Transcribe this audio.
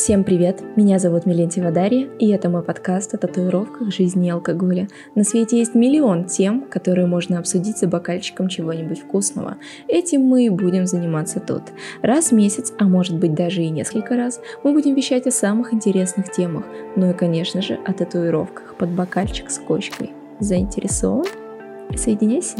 Всем привет! Меня зовут Милентьева Дарья, и это мой подкаст о татуировках, жизни и алкоголе. На свете есть миллион тем, которые можно обсудить за бокальчиком чего-нибудь вкусного. Этим мы и будем заниматься тут. Раз в месяц, а может быть даже и несколько раз, мы будем вещать о самых интересных темах, ну и, конечно же, о татуировках под бокальчик с кочкой. Заинтересован? Соединяйся!